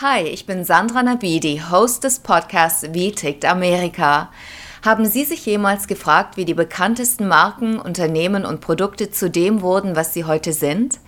Hi, ich bin Sandra Nabidi, Host des Podcasts Wie tickt Amerika? Haben Sie sich jemals gefragt, wie die bekanntesten Marken, Unternehmen und Produkte zu dem wurden, was sie heute sind?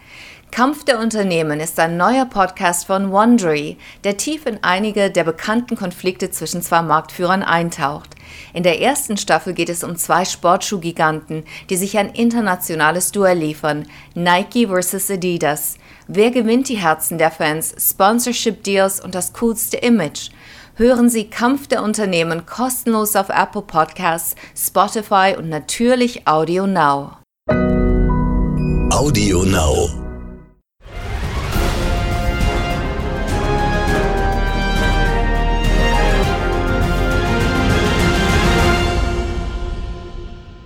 Kampf der Unternehmen ist ein neuer Podcast von Wondery, der tief in einige der bekannten Konflikte zwischen zwei Marktführern eintaucht. In der ersten Staffel geht es um zwei Sportschuhgiganten, die sich ein internationales Duell liefern, Nike vs Adidas. Wer gewinnt die Herzen der Fans, Sponsorship Deals und das coolste Image? Hören Sie Kampf der Unternehmen kostenlos auf Apple Podcasts, Spotify und natürlich Audio Now. Audio Now.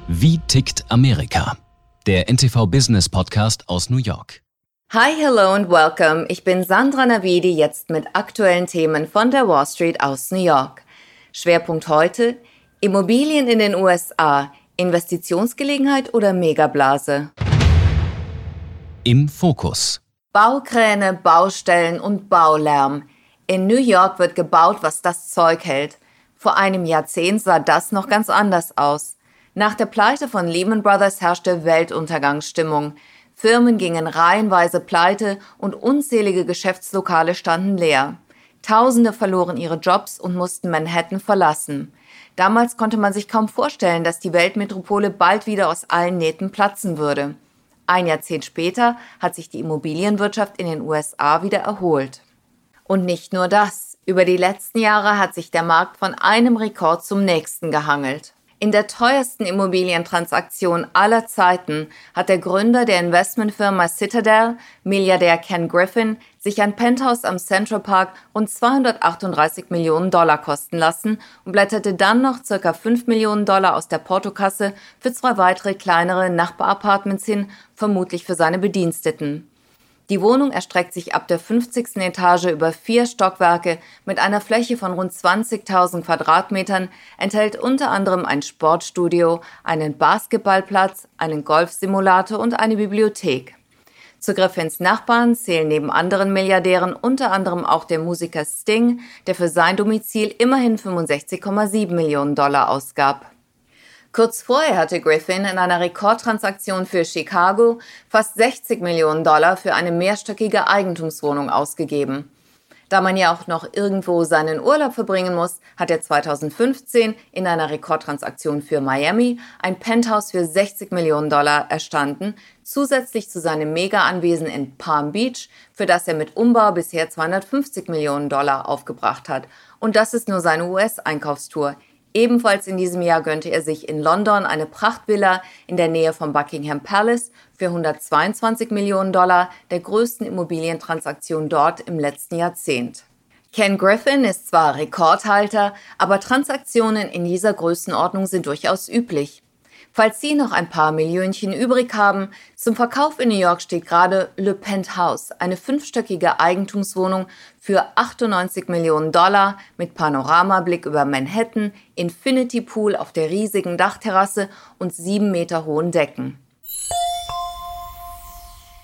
Wie tickt Amerika? Der NTV Business Podcast aus New York. Hi, hello and welcome. Ich bin Sandra Navidi jetzt mit aktuellen Themen von der Wall Street aus New York. Schwerpunkt heute Immobilien in den USA, Investitionsgelegenheit oder Megablase? Im Fokus. Baukräne, Baustellen und Baulärm. In New York wird gebaut, was das Zeug hält. Vor einem Jahrzehnt sah das noch ganz anders aus. Nach der Pleite von Lehman Brothers herrschte Weltuntergangsstimmung. Firmen gingen reihenweise pleite und unzählige Geschäftslokale standen leer. Tausende verloren ihre Jobs und mussten Manhattan verlassen. Damals konnte man sich kaum vorstellen, dass die Weltmetropole bald wieder aus allen Nähten platzen würde. Ein Jahrzehnt später hat sich die Immobilienwirtschaft in den USA wieder erholt. Und nicht nur das. Über die letzten Jahre hat sich der Markt von einem Rekord zum nächsten gehangelt. In der teuersten Immobilientransaktion aller Zeiten hat der Gründer der Investmentfirma Citadel, Milliardär Ken Griffin, sich ein Penthouse am Central Park rund 238 Millionen Dollar kosten lassen und blätterte dann noch circa 5 Millionen Dollar aus der Portokasse für zwei weitere kleinere Nachbarapartments hin, vermutlich für seine Bediensteten. Die Wohnung erstreckt sich ab der 50. Etage über vier Stockwerke mit einer Fläche von rund 20.000 Quadratmetern, enthält unter anderem ein Sportstudio, einen Basketballplatz, einen Golfsimulator und eine Bibliothek. Zu Griffins Nachbarn zählen neben anderen Milliardären unter anderem auch der Musiker Sting, der für sein Domizil immerhin 65,7 Millionen Dollar ausgab. Kurz vorher hatte Griffin in einer Rekordtransaktion für Chicago fast 60 Millionen Dollar für eine mehrstöckige Eigentumswohnung ausgegeben. Da man ja auch noch irgendwo seinen Urlaub verbringen muss, hat er 2015 in einer Rekordtransaktion für Miami ein Penthouse für 60 Millionen Dollar erstanden, zusätzlich zu seinem Mega-Anwesen in Palm Beach, für das er mit Umbau bisher 250 Millionen Dollar aufgebracht hat. Und das ist nur seine US-Einkaufstour. Ebenfalls in diesem Jahr gönnte er sich in London eine Prachtvilla in der Nähe vom Buckingham Palace für 122 Millionen Dollar, der größten Immobilientransaktion dort im letzten Jahrzehnt. Ken Griffin ist zwar Rekordhalter, aber Transaktionen in dieser Größenordnung sind durchaus üblich. Falls Sie noch ein paar Millionchen übrig haben, zum Verkauf in New York steht gerade Le Penthouse, eine fünfstöckige Eigentumswohnung für 98 Millionen Dollar mit Panoramablick über Manhattan, Infinity Pool auf der riesigen Dachterrasse und sieben Meter hohen Decken.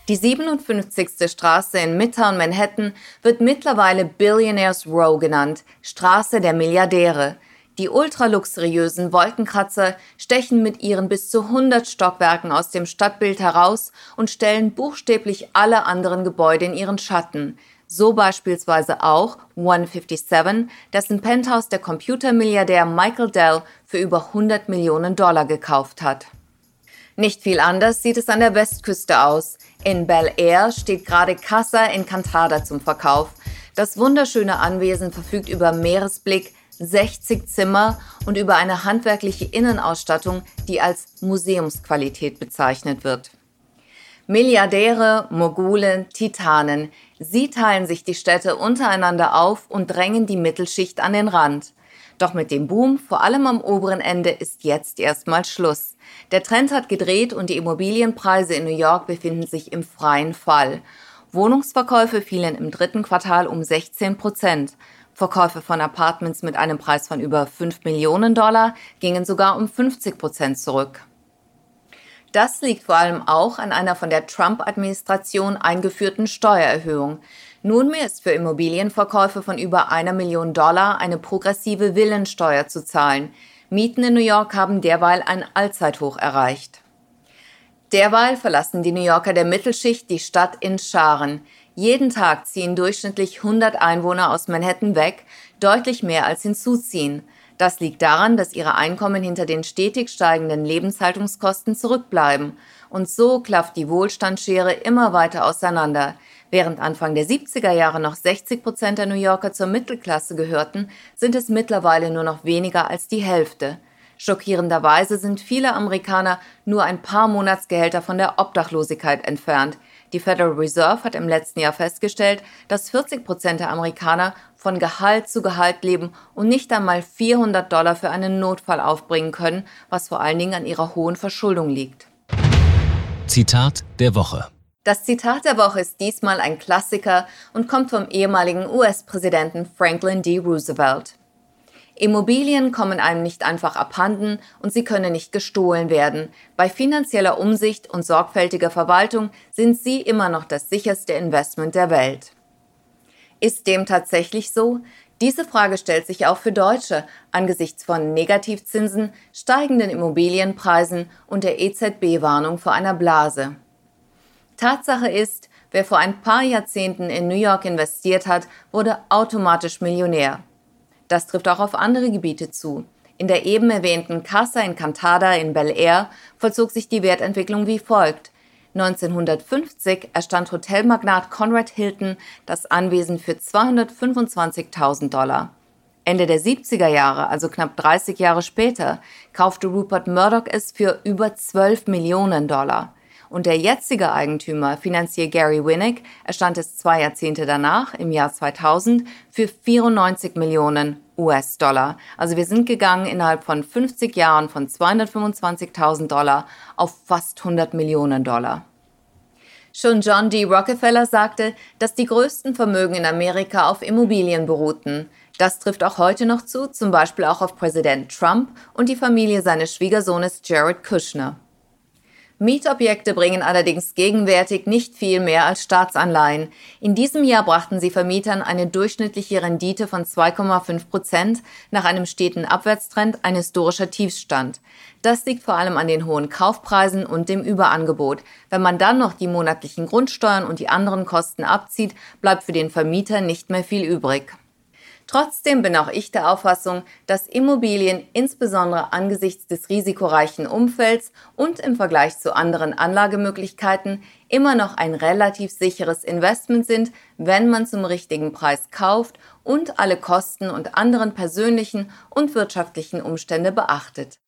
Die 57. Straße in Midtown Manhattan wird mittlerweile Billionaires Row genannt, Straße der Milliardäre. Die ultraluxuriösen Wolkenkratzer stechen mit ihren bis zu 100 Stockwerken aus dem Stadtbild heraus und stellen buchstäblich alle anderen Gebäude in ihren Schatten. So beispielsweise auch 157, dessen Penthouse der Computermilliardär Michael Dell für über 100 Millionen Dollar gekauft hat. Nicht viel anders sieht es an der Westküste aus. In Bel Air steht gerade Casa Encantada zum Verkauf. Das wunderschöne Anwesen verfügt über Meeresblick, 60 Zimmer und über eine handwerkliche Innenausstattung, die als Museumsqualität bezeichnet wird. Milliardäre, Mogule, Titanen, sie teilen sich die Städte untereinander auf und drängen die Mittelschicht an den Rand. Doch mit dem Boom, vor allem am oberen Ende, ist jetzt erstmal Schluss. Der Trend hat gedreht und die Immobilienpreise in New York befinden sich im freien Fall. Wohnungsverkäufe fielen im dritten Quartal um 16 Prozent. Verkäufe von Apartments mit einem Preis von über 5 Millionen Dollar gingen sogar um 50 Prozent zurück. Das liegt vor allem auch an einer von der Trump-Administration eingeführten Steuererhöhung. Nunmehr ist für Immobilienverkäufe von über einer Million Dollar eine progressive Villensteuer zu zahlen. Mieten in New York haben derweil ein Allzeithoch erreicht. Derweil verlassen die New Yorker der Mittelschicht die Stadt in Scharen. Jeden Tag ziehen durchschnittlich 100 Einwohner aus Manhattan weg, deutlich mehr als hinzuziehen. Das liegt daran, dass ihre Einkommen hinter den stetig steigenden Lebenshaltungskosten zurückbleiben. Und so klafft die Wohlstandsschere immer weiter auseinander. Während Anfang der 70er Jahre noch 60 Prozent der New Yorker zur Mittelklasse gehörten, sind es mittlerweile nur noch weniger als die Hälfte. Schockierenderweise sind viele Amerikaner nur ein paar Monatsgehälter von der Obdachlosigkeit entfernt. Die Federal Reserve hat im letzten Jahr festgestellt, dass 40 Prozent der Amerikaner von Gehalt zu Gehalt leben und nicht einmal 400 Dollar für einen Notfall aufbringen können, was vor allen Dingen an ihrer hohen Verschuldung liegt. Zitat der Woche. Das Zitat der Woche ist diesmal ein Klassiker und kommt vom ehemaligen US-Präsidenten Franklin D. Roosevelt. Immobilien kommen einem nicht einfach abhanden und sie können nicht gestohlen werden. Bei finanzieller Umsicht und sorgfältiger Verwaltung sind sie immer noch das sicherste Investment der Welt. Ist dem tatsächlich so? Diese Frage stellt sich auch für Deutsche angesichts von Negativzinsen, steigenden Immobilienpreisen und der EZB-Warnung vor einer Blase. Tatsache ist, wer vor ein paar Jahrzehnten in New York investiert hat, wurde automatisch Millionär. Das trifft auch auf andere Gebiete zu. In der eben erwähnten Casa Encantada in Bel Air vollzog sich die Wertentwicklung wie folgt. 1950 erstand Hotelmagnat Conrad Hilton das Anwesen für 225.000 Dollar. Ende der 70er Jahre, also knapp 30 Jahre später, kaufte Rupert Murdoch es für über 12 Millionen Dollar. Und der jetzige Eigentümer, Finanzier Gary Winnick, erstand es zwei Jahrzehnte danach, im Jahr 2000, für 94 Millionen US-Dollar. Also wir sind gegangen innerhalb von 50 Jahren von 225.000 Dollar auf fast 100 Millionen Dollar. Schon John D. Rockefeller sagte, dass die größten Vermögen in Amerika auf Immobilien beruhten. Das trifft auch heute noch zu, zum Beispiel auch auf Präsident Trump und die Familie seines Schwiegersohnes Jared Kushner. Mietobjekte bringen allerdings gegenwärtig nicht viel mehr als Staatsanleihen. In diesem Jahr brachten sie Vermietern eine durchschnittliche Rendite von 2,5 Prozent nach einem steten Abwärtstrend ein historischer Tiefstand. Das liegt vor allem an den hohen Kaufpreisen und dem Überangebot. Wenn man dann noch die monatlichen Grundsteuern und die anderen Kosten abzieht, bleibt für den Vermieter nicht mehr viel übrig. Trotzdem bin auch ich der Auffassung, dass Immobilien insbesondere angesichts des risikoreichen Umfelds und im Vergleich zu anderen Anlagemöglichkeiten immer noch ein relativ sicheres Investment sind, wenn man zum richtigen Preis kauft und alle Kosten und anderen persönlichen und wirtschaftlichen Umstände beachtet.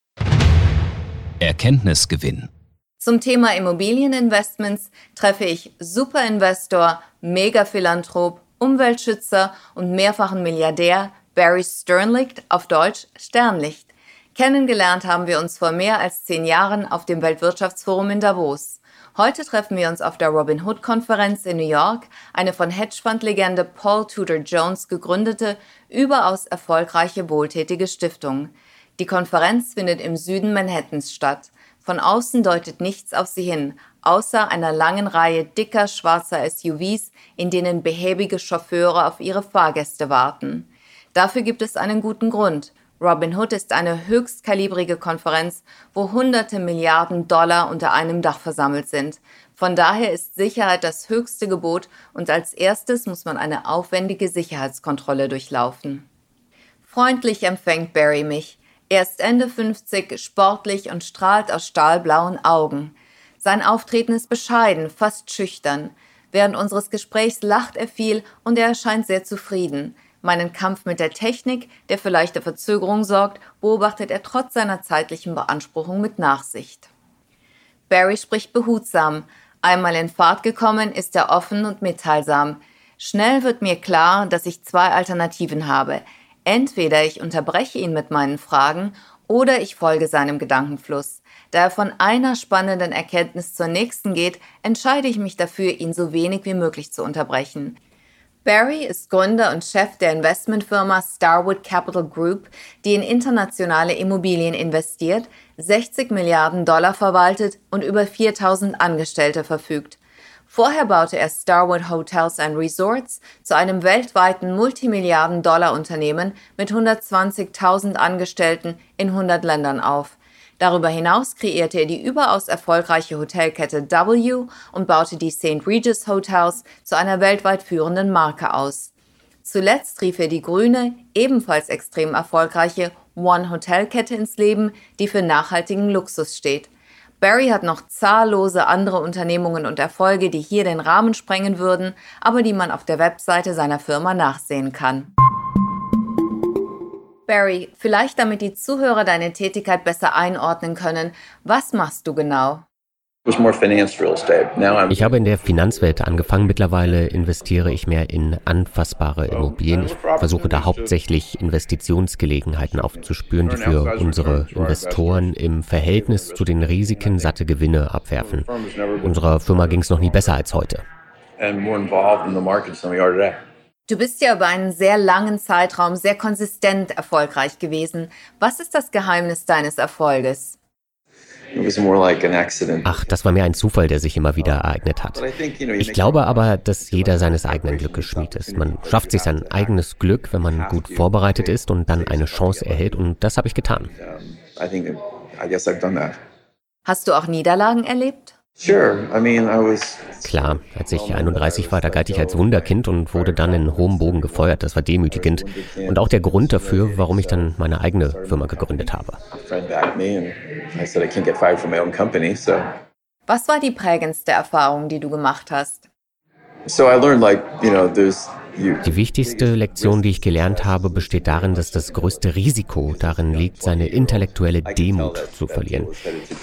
Erkenntnisgewinn. Zum Thema Immobilieninvestments treffe ich Superinvestor, Megaphilantrop Umweltschützer und mehrfachen Milliardär Barry Sternlicht, auf Deutsch Sternlicht. Kennengelernt haben wir uns vor mehr als zehn Jahren auf dem Weltwirtschaftsforum in Davos. Heute treffen wir uns auf der Robin Hood Konferenz in New York, eine von Hedgefondslegende Paul Tudor Jones gegründete, überaus erfolgreiche wohltätige Stiftung. Die Konferenz findet im Süden Manhattans statt. Von außen deutet nichts auf sie hin, außer einer langen Reihe dicker schwarzer SUVs, in denen behäbige Chauffeure auf ihre Fahrgäste warten. Dafür gibt es einen guten Grund. Robin Hood ist eine höchstkalibrige Konferenz, wo hunderte Milliarden Dollar unter einem Dach versammelt sind. Von daher ist Sicherheit das höchste Gebot und als erstes muss man eine aufwendige Sicherheitskontrolle durchlaufen. Freundlich empfängt Barry mich. Er ist Ende 50, sportlich und strahlt aus stahlblauen Augen. Sein Auftreten ist bescheiden, fast schüchtern. Während unseres Gesprächs lacht er viel und er erscheint sehr zufrieden. Meinen Kampf mit der Technik, der für leichte Verzögerung sorgt, beobachtet er trotz seiner zeitlichen Beanspruchung mit Nachsicht. Barry spricht behutsam. Einmal in Fahrt gekommen, ist er offen und mitteilsam. Schnell wird mir klar, dass ich zwei Alternativen habe. Entweder ich unterbreche ihn mit meinen Fragen oder ich folge seinem Gedankenfluss. Da er von einer spannenden Erkenntnis zur nächsten geht, entscheide ich mich dafür, ihn so wenig wie möglich zu unterbrechen. Barry ist Gründer und Chef der Investmentfirma Starwood Capital Group, die in internationale Immobilien investiert, 60 Milliarden Dollar verwaltet und über 4000 Angestellte verfügt. Vorher baute er Starwood Hotels and Resorts zu einem weltweiten Multimilliarden-Dollar-Unternehmen mit 120.000 Angestellten in 100 Ländern auf. Darüber hinaus kreierte er die überaus erfolgreiche Hotelkette W und baute die St. Regis Hotels zu einer weltweit führenden Marke aus. Zuletzt rief er die grüne, ebenfalls extrem erfolgreiche One Hotel Kette ins Leben, die für nachhaltigen Luxus steht. Barry hat noch zahllose andere Unternehmungen und Erfolge, die hier den Rahmen sprengen würden, aber die man auf der Webseite seiner Firma nachsehen kann. Barry, vielleicht damit die Zuhörer deine Tätigkeit besser einordnen können, was machst du genau? Ich habe in der Finanzwelt angefangen. Mittlerweile investiere ich mehr in anfassbare Immobilien. Ich versuche da hauptsächlich Investitionsgelegenheiten aufzuspüren, die für unsere Investoren im Verhältnis zu den Risiken satte Gewinne abwerfen. Unserer Firma ging es noch nie besser als heute. Du bist ja über einen sehr langen Zeitraum sehr konsistent erfolgreich gewesen. Was ist das Geheimnis deines Erfolges? Ach, das war mehr ein Zufall, der sich immer wieder ereignet hat. Ich glaube aber, dass jeder seines eigenen Glückes Schmied ist. Man schafft sich sein eigenes Glück, wenn man gut vorbereitet ist und dann eine Chance erhält und das habe ich getan. Hast du auch Niederlagen erlebt? Klar, als ich 31 war, da galt ich als Wunderkind und wurde dann in hohem Bogen gefeuert. Das war demütigend. Und auch der Grund dafür, warum ich dann meine eigene Firma gegründet habe. Was war die prägendste Erfahrung, die du gemacht hast? Die wichtigste Lektion, die ich gelernt habe, besteht darin, dass das größte Risiko darin liegt, seine intellektuelle Demut zu verlieren.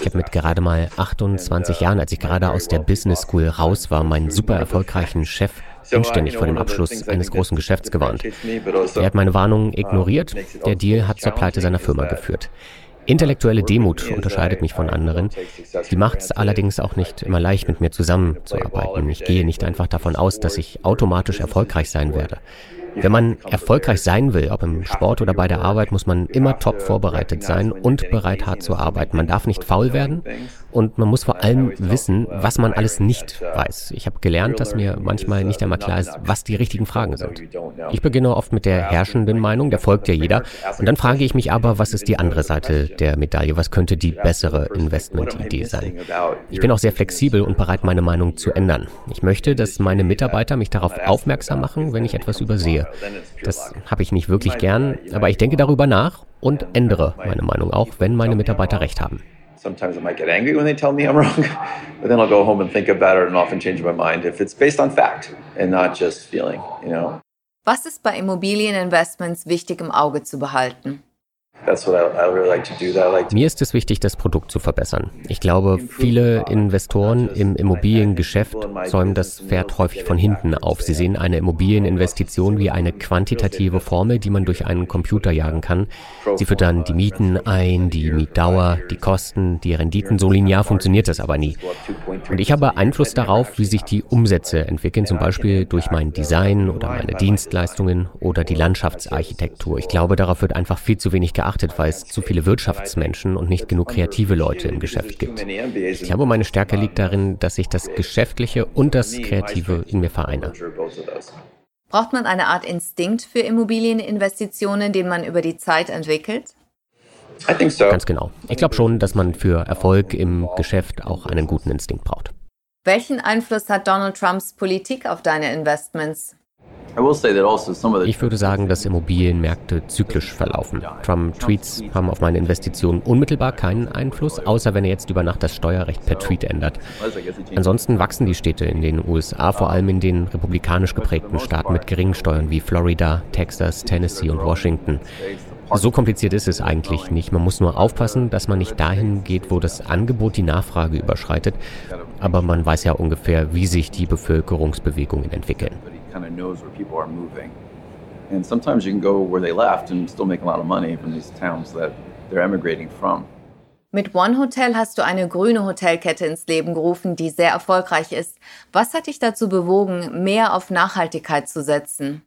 Ich habe mit gerade mal 28 Jahren, als ich gerade aus der Business School raus war, meinen super erfolgreichen Chef inständig vor dem Abschluss eines großen Geschäfts gewarnt. Er hat meine Warnungen ignoriert. Der Deal hat zur Pleite seiner Firma geführt. Intellektuelle Demut unterscheidet mich von anderen. Die macht es allerdings auch nicht immer leicht, mit mir zusammenzuarbeiten. Ich gehe nicht einfach davon aus, dass ich automatisch erfolgreich sein werde. Wenn man erfolgreich sein will, ob im Sport oder bei der Arbeit, muss man immer top vorbereitet sein und bereit hart zu arbeiten. Man darf nicht faul werden und man muss vor allem wissen, was man alles nicht weiß. Ich habe gelernt, dass mir manchmal nicht einmal klar ist, was die richtigen Fragen sind. Ich beginne oft mit der herrschenden Meinung, der folgt ja jeder. Und dann frage ich mich aber, was ist die andere Seite der Medaille? Was könnte die bessere Investmentidee sein? Ich bin auch sehr flexibel und bereit, meine Meinung zu ändern. Ich möchte, dass meine Mitarbeiter mich darauf aufmerksam machen, wenn ich etwas übersehe. Das habe ich nicht wirklich gern, aber ich denke darüber nach und ändere meine Meinung auch, wenn meine Mitarbeiter recht haben. Sometimes I might get angry when they tell me I'm wrong, but then I'll go home and think about it and often change my mind if it's based on fact and not just feeling, you know. Was ist bei Immobilieninvestments wichtig im Auge zu behalten? Mir ist es wichtig, das Produkt zu verbessern. Ich glaube, viele Investoren im Immobiliengeschäft säumen das Pferd häufig von hinten auf. Sie sehen eine Immobilieninvestition wie eine quantitative Formel, die man durch einen Computer jagen kann. Sie füttern die Mieten ein, die Mietdauer, die Kosten, die Renditen. So linear funktioniert das aber nie. Und ich habe Einfluss darauf, wie sich die Umsätze entwickeln, zum Beispiel durch mein Design oder meine Dienstleistungen oder die Landschaftsarchitektur. Ich glaube, darauf wird einfach viel zu wenig geachtet geachtet, weil es zu viele Wirtschaftsmenschen und nicht genug kreative Leute im Geschäft gibt. Ich glaube, meine Stärke liegt darin, dass ich das Geschäftliche und das Kreative in mir vereine. Braucht man eine Art Instinkt für Immobilieninvestitionen, den man über die Zeit entwickelt? Ganz genau. Ich glaube schon, dass man für Erfolg im Geschäft auch einen guten Instinkt braucht. Welchen Einfluss hat Donald Trumps Politik auf deine Investments? Also ich würde sagen, dass Immobilienmärkte zyklisch verlaufen. Trump-Tweets haben auf meine Investitionen unmittelbar keinen Einfluss, außer wenn er jetzt über Nacht das Steuerrecht per Tweet ändert. Ansonsten wachsen die Städte in den USA, vor allem in den republikanisch geprägten Staaten mit geringen Steuern wie Florida, Texas, Tennessee und Washington. So kompliziert ist es eigentlich nicht. Man muss nur aufpassen, dass man nicht dahin geht, wo das Angebot die Nachfrage überschreitet. Aber man weiß ja ungefähr, wie sich die Bevölkerungsbewegungen entwickeln kind of knows where people are moving. And sometimes you can go where they left and still make a lot of money from these towns that they're emigrating from. Mit One Hotel hast du eine grüne Hotelkette ins Leben gerufen, die sehr erfolgreich ist. Was hat dich dazu bewogen, mehr auf Nachhaltigkeit zu setzen?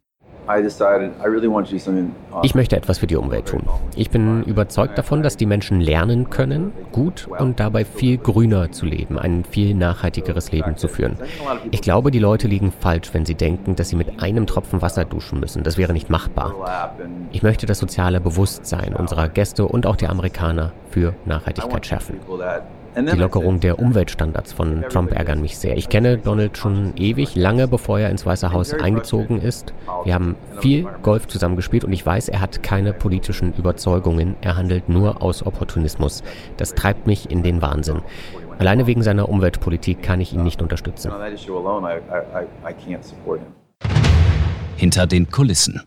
Ich möchte etwas für die Umwelt tun. Ich bin überzeugt davon, dass die Menschen lernen können, gut und dabei viel grüner zu leben, ein viel nachhaltigeres Leben zu führen. Ich glaube, die Leute liegen falsch, wenn sie denken, dass sie mit einem Tropfen Wasser duschen müssen. Das wäre nicht machbar. Ich möchte das soziale Bewusstsein unserer Gäste und auch der Amerikaner für Nachhaltigkeit schärfen. Die Lockerung der Umweltstandards von Trump ärgern mich sehr. Ich kenne Donald schon ewig, lange bevor er ins Weiße Haus eingezogen ist. Wir haben viel Golf zusammen gespielt und ich weiß, er hat keine politischen Überzeugungen. Er handelt nur aus Opportunismus. Das treibt mich in den Wahnsinn. Alleine wegen seiner Umweltpolitik kann ich ihn nicht unterstützen. Hinter den Kulissen.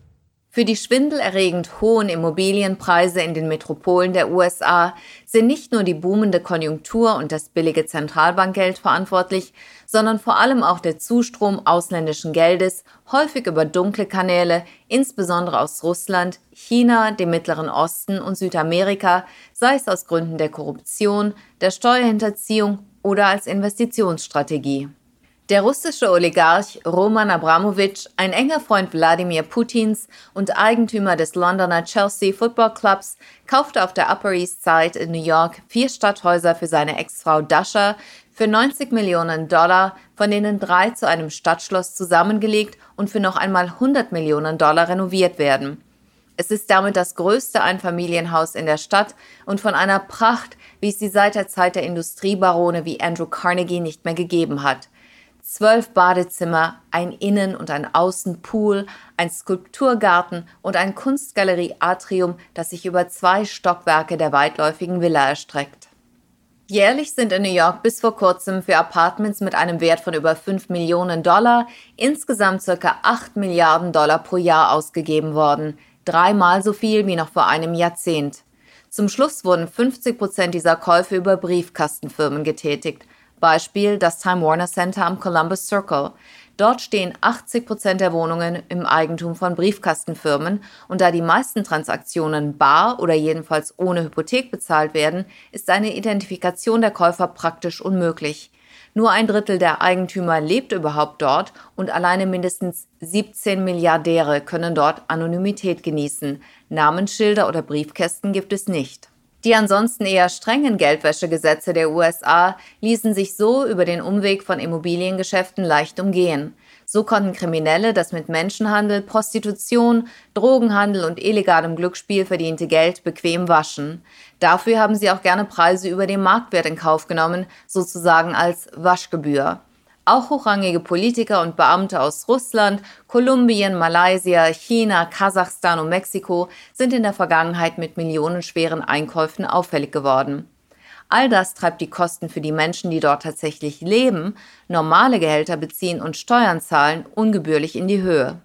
Für die schwindelerregend hohen Immobilienpreise in den Metropolen der USA sind nicht nur die boomende Konjunktur und das billige Zentralbankgeld verantwortlich, sondern vor allem auch der Zustrom ausländischen Geldes, häufig über dunkle Kanäle, insbesondere aus Russland, China, dem Mittleren Osten und Südamerika, sei es aus Gründen der Korruption, der Steuerhinterziehung oder als Investitionsstrategie. Der russische Oligarch Roman Abramowitsch, ein enger Freund Wladimir Putins und Eigentümer des Londoner Chelsea Football Clubs, kaufte auf der Upper East Side in New York vier Stadthäuser für seine Ex-Frau Dasha für 90 Millionen Dollar, von denen drei zu einem Stadtschloss zusammengelegt und für noch einmal 100 Millionen Dollar renoviert werden. Es ist damit das größte Einfamilienhaus in der Stadt und von einer Pracht, wie es sie seit der Zeit der Industriebarone wie Andrew Carnegie nicht mehr gegeben hat zwölf Badezimmer, ein Innen- und ein Außenpool, ein Skulpturgarten und ein Kunstgalerie-Atrium, das sich über zwei Stockwerke der weitläufigen Villa erstreckt. Jährlich sind in New York bis vor kurzem für Apartments mit einem Wert von über 5 Millionen Dollar insgesamt ca. 8 Milliarden Dollar pro Jahr ausgegeben worden, dreimal so viel wie noch vor einem Jahrzehnt. Zum Schluss wurden 50 Prozent dieser Käufe über Briefkastenfirmen getätigt, Beispiel das Time Warner Center am Columbus Circle. Dort stehen 80 Prozent der Wohnungen im Eigentum von Briefkastenfirmen und da die meisten Transaktionen bar oder jedenfalls ohne Hypothek bezahlt werden, ist eine Identifikation der Käufer praktisch unmöglich. Nur ein Drittel der Eigentümer lebt überhaupt dort und alleine mindestens 17 Milliardäre können dort Anonymität genießen. Namensschilder oder Briefkästen gibt es nicht. Die ansonsten eher strengen Geldwäschegesetze der USA ließen sich so über den Umweg von Immobiliengeschäften leicht umgehen. So konnten Kriminelle das mit Menschenhandel, Prostitution, Drogenhandel und illegalem Glücksspiel verdiente Geld bequem waschen. Dafür haben sie auch gerne Preise über dem Marktwert in Kauf genommen, sozusagen als Waschgebühr. Auch hochrangige Politiker und Beamte aus Russland, Kolumbien, Malaysia, China, Kasachstan und Mexiko sind in der Vergangenheit mit millionenschweren Einkäufen auffällig geworden. All das treibt die Kosten für die Menschen, die dort tatsächlich leben, normale Gehälter beziehen und Steuern zahlen, ungebührlich in die Höhe.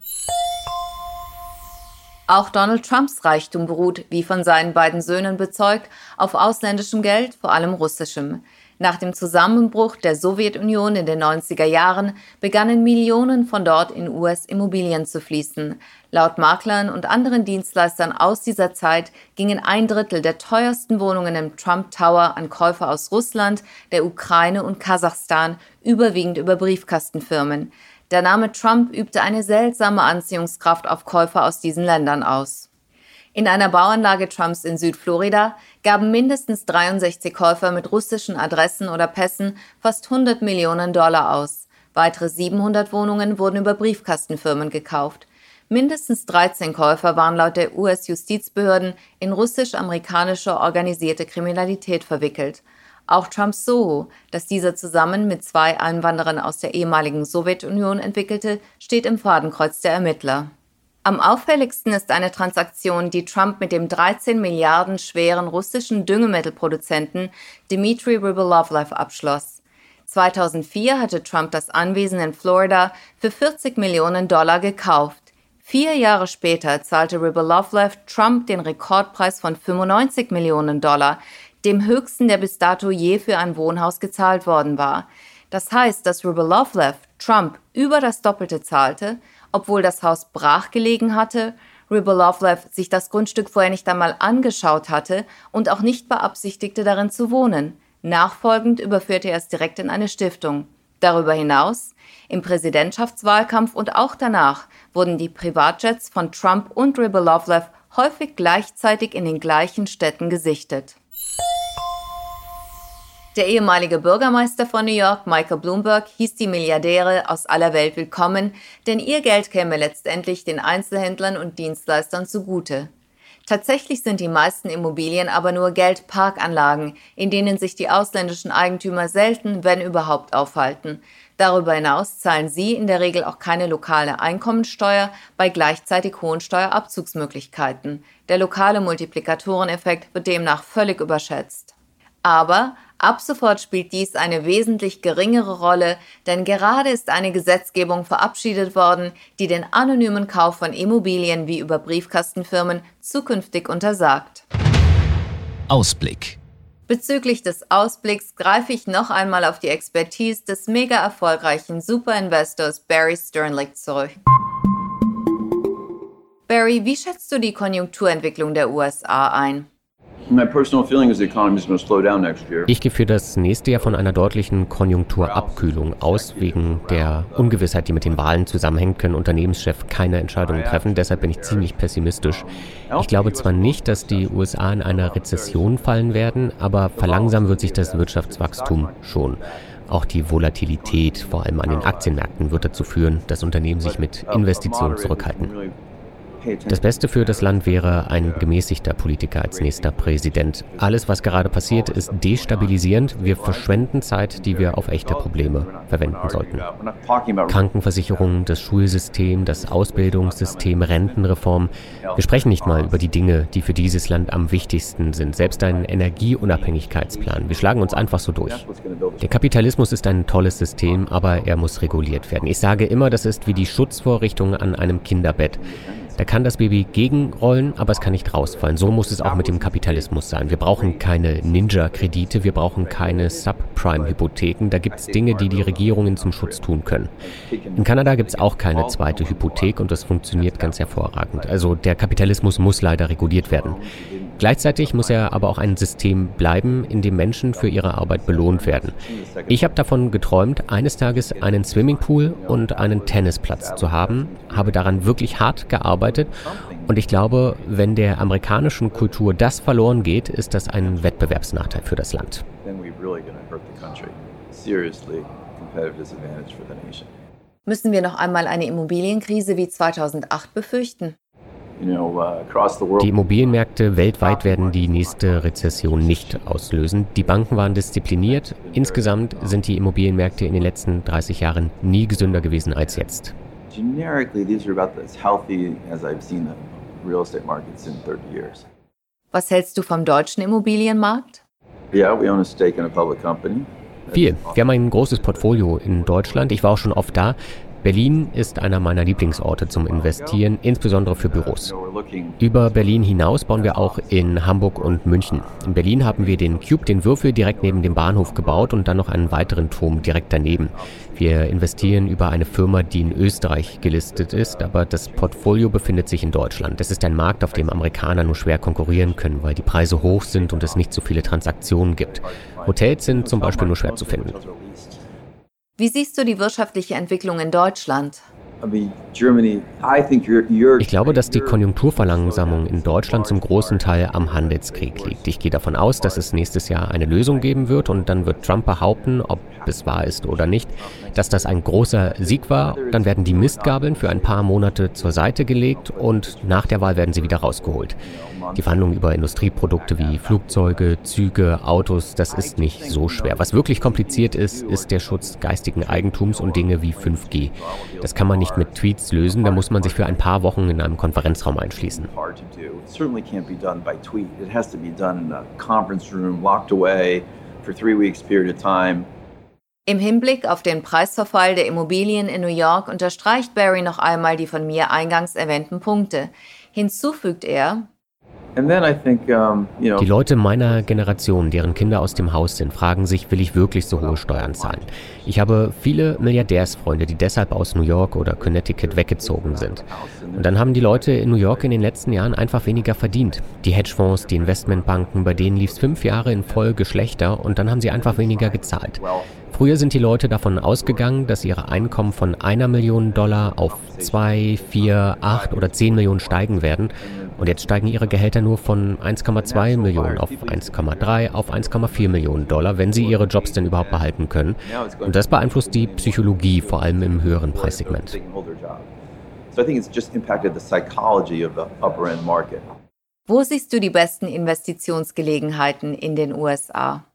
Auch Donald Trumps Reichtum beruht, wie von seinen beiden Söhnen bezeugt, auf ausländischem Geld, vor allem russischem. Nach dem Zusammenbruch der Sowjetunion in den 90er Jahren begannen Millionen von dort in US-Immobilien zu fließen. Laut Maklern und anderen Dienstleistern aus dieser Zeit gingen ein Drittel der teuersten Wohnungen im Trump Tower an Käufer aus Russland, der Ukraine und Kasachstan, überwiegend über Briefkastenfirmen. Der Name Trump übte eine seltsame Anziehungskraft auf Käufer aus diesen Ländern aus. In einer Bauanlage Trumps in Südflorida gaben mindestens 63 Käufer mit russischen Adressen oder Pässen fast 100 Millionen Dollar aus. Weitere 700 Wohnungen wurden über Briefkastenfirmen gekauft. Mindestens 13 Käufer waren laut der US-Justizbehörden in russisch-amerikanische organisierte Kriminalität verwickelt. Auch Trumps Soho, das dieser zusammen mit zwei Einwanderern aus der ehemaligen Sowjetunion entwickelte, steht im Fadenkreuz der Ermittler. Am auffälligsten ist eine Transaktion, die Trump mit dem 13 Milliarden schweren russischen Düngemittelproduzenten Dmitry Rybolovlev abschloss. 2004 hatte Trump das Anwesen in Florida für 40 Millionen Dollar gekauft. Vier Jahre später zahlte Rybolovlev Trump den Rekordpreis von 95 Millionen Dollar, dem höchsten, der bis dato je für ein Wohnhaus gezahlt worden war. Das heißt, dass Rybolovlev Trump über das Doppelte zahlte obwohl das Haus brach gelegen hatte, Rybolovlev sich das Grundstück vorher nicht einmal angeschaut hatte und auch nicht beabsichtigte, darin zu wohnen. Nachfolgend überführte er es direkt in eine Stiftung. Darüber hinaus, im Präsidentschaftswahlkampf und auch danach wurden die Privatjets von Trump und Ribolovlev häufig gleichzeitig in den gleichen Städten gesichtet. Der ehemalige Bürgermeister von New York, Michael Bloomberg, hieß die Milliardäre aus aller Welt willkommen, denn ihr Geld käme letztendlich den Einzelhändlern und Dienstleistern zugute. Tatsächlich sind die meisten Immobilien aber nur Geldparkanlagen, in denen sich die ausländischen Eigentümer selten, wenn überhaupt, aufhalten. Darüber hinaus zahlen sie in der Regel auch keine lokale Einkommensteuer bei gleichzeitig hohen Steuerabzugsmöglichkeiten. Der lokale Multiplikatoreneffekt wird demnach völlig überschätzt. Aber Ab sofort spielt dies eine wesentlich geringere Rolle, denn gerade ist eine Gesetzgebung verabschiedet worden, die den anonymen Kauf von Immobilien wie über Briefkastenfirmen zukünftig untersagt. Ausblick. Bezüglich des Ausblicks greife ich noch einmal auf die Expertise des mega erfolgreichen Superinvestors Barry Sternlicht zurück. Barry, wie schätzt du die Konjunkturentwicklung der USA ein? Ich gehe für das nächste Jahr von einer deutlichen Konjunkturabkühlung aus. Wegen der Ungewissheit, die mit den Wahlen zusammenhängt, können Unternehmenschefs keine Entscheidungen treffen. Deshalb bin ich ziemlich pessimistisch. Ich glaube zwar nicht, dass die USA in einer Rezession fallen werden, aber verlangsamen wird sich das Wirtschaftswachstum schon. Auch die Volatilität, vor allem an den Aktienmärkten, wird dazu führen, dass Unternehmen sich mit Investitionen zurückhalten. Das Beste für das Land wäre ein gemäßigter Politiker als nächster Präsident. Alles, was gerade passiert, ist destabilisierend. Wir verschwenden Zeit, die wir auf echte Probleme verwenden sollten. Krankenversicherung, das Schulsystem, das Ausbildungssystem, Rentenreform. Wir sprechen nicht mal über die Dinge, die für dieses Land am wichtigsten sind. Selbst ein Energieunabhängigkeitsplan. Wir schlagen uns einfach so durch. Der Kapitalismus ist ein tolles System, aber er muss reguliert werden. Ich sage immer, das ist wie die Schutzvorrichtung an einem Kinderbett. Da kann das Baby gegenrollen, aber es kann nicht rausfallen. So muss es auch mit dem Kapitalismus sein. Wir brauchen keine Ninja-Kredite, wir brauchen keine Subprime-Hypotheken. Da gibt es Dinge, die die Regierungen zum Schutz tun können. In Kanada gibt es auch keine zweite Hypothek und das funktioniert ganz hervorragend. Also der Kapitalismus muss leider reguliert werden. Gleichzeitig muss er aber auch ein System bleiben, in dem Menschen für ihre Arbeit belohnt werden. Ich habe davon geträumt, eines Tages einen Swimmingpool und einen Tennisplatz zu haben, habe daran wirklich hart gearbeitet und ich glaube, wenn der amerikanischen Kultur das verloren geht, ist das ein Wettbewerbsnachteil für das Land. Müssen wir noch einmal eine Immobilienkrise wie 2008 befürchten? Uh, die Immobilienmärkte weltweit werden die nächste Rezession nicht auslösen. Die Banken waren diszipliniert. Insgesamt sind die Immobilienmärkte in den letzten 30 Jahren nie gesünder gewesen als jetzt. Was hältst du vom deutschen Immobilienmarkt? Viel. Wir haben ein großes Portfolio in Deutschland. Ich war auch schon oft da. Berlin ist einer meiner Lieblingsorte zum Investieren, insbesondere für Büros. Über Berlin hinaus bauen wir auch in Hamburg und München. In Berlin haben wir den Cube, den Würfel, direkt neben dem Bahnhof gebaut und dann noch einen weiteren Turm direkt daneben. Wir investieren über eine Firma, die in Österreich gelistet ist, aber das Portfolio befindet sich in Deutschland. Es ist ein Markt, auf dem Amerikaner nur schwer konkurrieren können, weil die Preise hoch sind und es nicht so viele Transaktionen gibt. Hotels sind zum Beispiel nur schwer zu finden. Wie siehst du die wirtschaftliche Entwicklung in Deutschland? Ich glaube, dass die Konjunkturverlangsamung in Deutschland zum großen Teil am Handelskrieg liegt. Ich gehe davon aus, dass es nächstes Jahr eine Lösung geben wird und dann wird Trump behaupten, ob es wahr ist oder nicht, dass das ein großer Sieg war. Dann werden die Mistgabeln für ein paar Monate zur Seite gelegt und nach der Wahl werden sie wieder rausgeholt. Die Verhandlungen über Industrieprodukte wie Flugzeuge, Züge, Autos, das ist nicht so schwer. Was wirklich kompliziert ist, ist der Schutz geistigen Eigentums und Dinge wie 5G. Das kann man nicht mit Tweets lösen, da muss man sich für ein paar Wochen in einem Konferenzraum einschließen. Im Hinblick auf den Preisverfall der Immobilien in New York unterstreicht Barry noch einmal die von mir eingangs erwähnten Punkte. Hinzu fügt er, die Leute meiner Generation, deren Kinder aus dem Haus sind, fragen sich, will ich wirklich so hohe Steuern zahlen? Ich habe viele Milliardärsfreunde, die deshalb aus New York oder Connecticut weggezogen sind. Und dann haben die Leute in New York in den letzten Jahren einfach weniger verdient. Die Hedgefonds, die Investmentbanken, bei denen lief es fünf Jahre in Folge schlechter und dann haben sie einfach weniger gezahlt. Früher sind die Leute davon ausgegangen, dass ihre Einkommen von einer Million Dollar auf zwei, vier, acht oder zehn Millionen steigen werden. Und jetzt steigen ihre Gehälter nur von 1,2 Millionen auf 1,3 auf 1,4 Millionen Dollar, wenn sie ihre Jobs denn überhaupt behalten können. Und das beeinflusst die Psychologie, vor allem im höheren Preissegment. Wo siehst du die besten Investitionsgelegenheiten in den USA?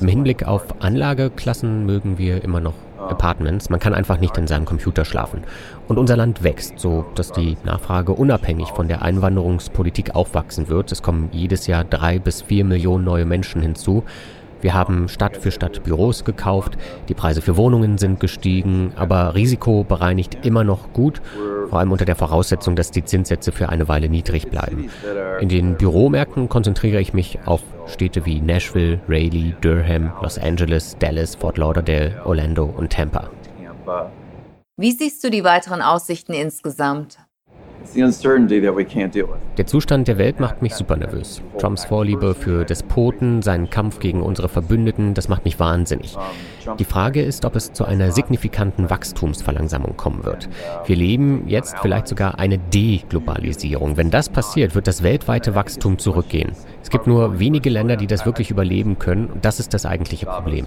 Im Hinblick auf Anlageklassen mögen wir immer noch Apartments. Man kann einfach nicht in seinem Computer schlafen. Und unser Land wächst, so dass die Nachfrage unabhängig von der Einwanderungspolitik aufwachsen wird. Es kommen jedes Jahr drei bis vier Millionen neue Menschen hinzu. Wir haben Stadt für Stadt Büros gekauft, die Preise für Wohnungen sind gestiegen, aber risikobereinigt immer noch gut, vor allem unter der Voraussetzung, dass die Zinssätze für eine Weile niedrig bleiben. In den Büromärkten konzentriere ich mich auf Städte wie Nashville, Raleigh, Durham, Los Angeles, Dallas, Fort Lauderdale, Orlando und Tampa. Wie siehst du die weiteren Aussichten insgesamt? Der Zustand der Welt macht mich super nervös. Trumps Vorliebe für Despoten, seinen Kampf gegen unsere Verbündeten, das macht mich wahnsinnig. Die Frage ist, ob es zu einer signifikanten Wachstumsverlangsamung kommen wird. Wir leben jetzt vielleicht sogar eine Deglobalisierung. Wenn das passiert, wird das weltweite Wachstum zurückgehen. Es gibt nur wenige Länder, die das wirklich überleben können und das ist das eigentliche Problem.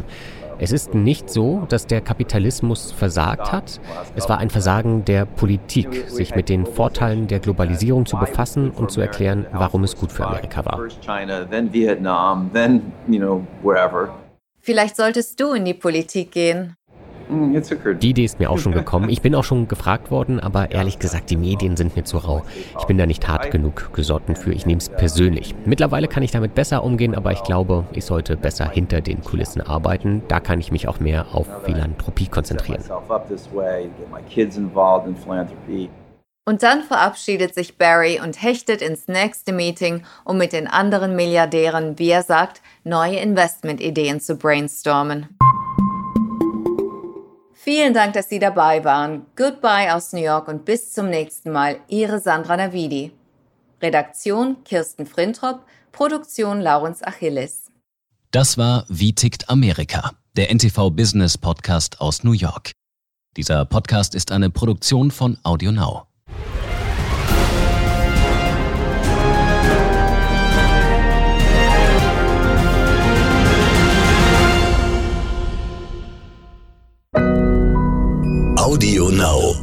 Es ist nicht so, dass der Kapitalismus versagt hat. Es war ein Versagen der Politik, sich mit den Vorteilen der Globalisierung zu befassen und zu erklären, warum es gut für Amerika war. Vielleicht solltest du in die Politik gehen. Mm, die Idee ist mir auch schon gekommen. Ich bin auch schon gefragt worden, aber ehrlich gesagt, die Medien sind mir zu rau. Ich bin da nicht hart genug gesotten für. Ich nehme es persönlich. Mittlerweile kann ich damit besser umgehen, aber ich glaube, ich sollte besser hinter den Kulissen arbeiten. Da kann ich mich auch mehr auf Philanthropie konzentrieren. Und dann verabschiedet sich Barry und hechtet ins nächste Meeting, um mit den anderen Milliardären, wie er sagt, neue Investmentideen zu brainstormen. Vielen Dank, dass Sie dabei waren. Goodbye aus New York und bis zum nächsten Mal. Ihre Sandra Navidi. Redaktion Kirsten Frintrop, Produktion Laurens Achilles. Das war Wie tickt Amerika, der NTV Business Podcast aus New York. Dieser Podcast ist eine Produktion von AudioNow. thank Audio Now.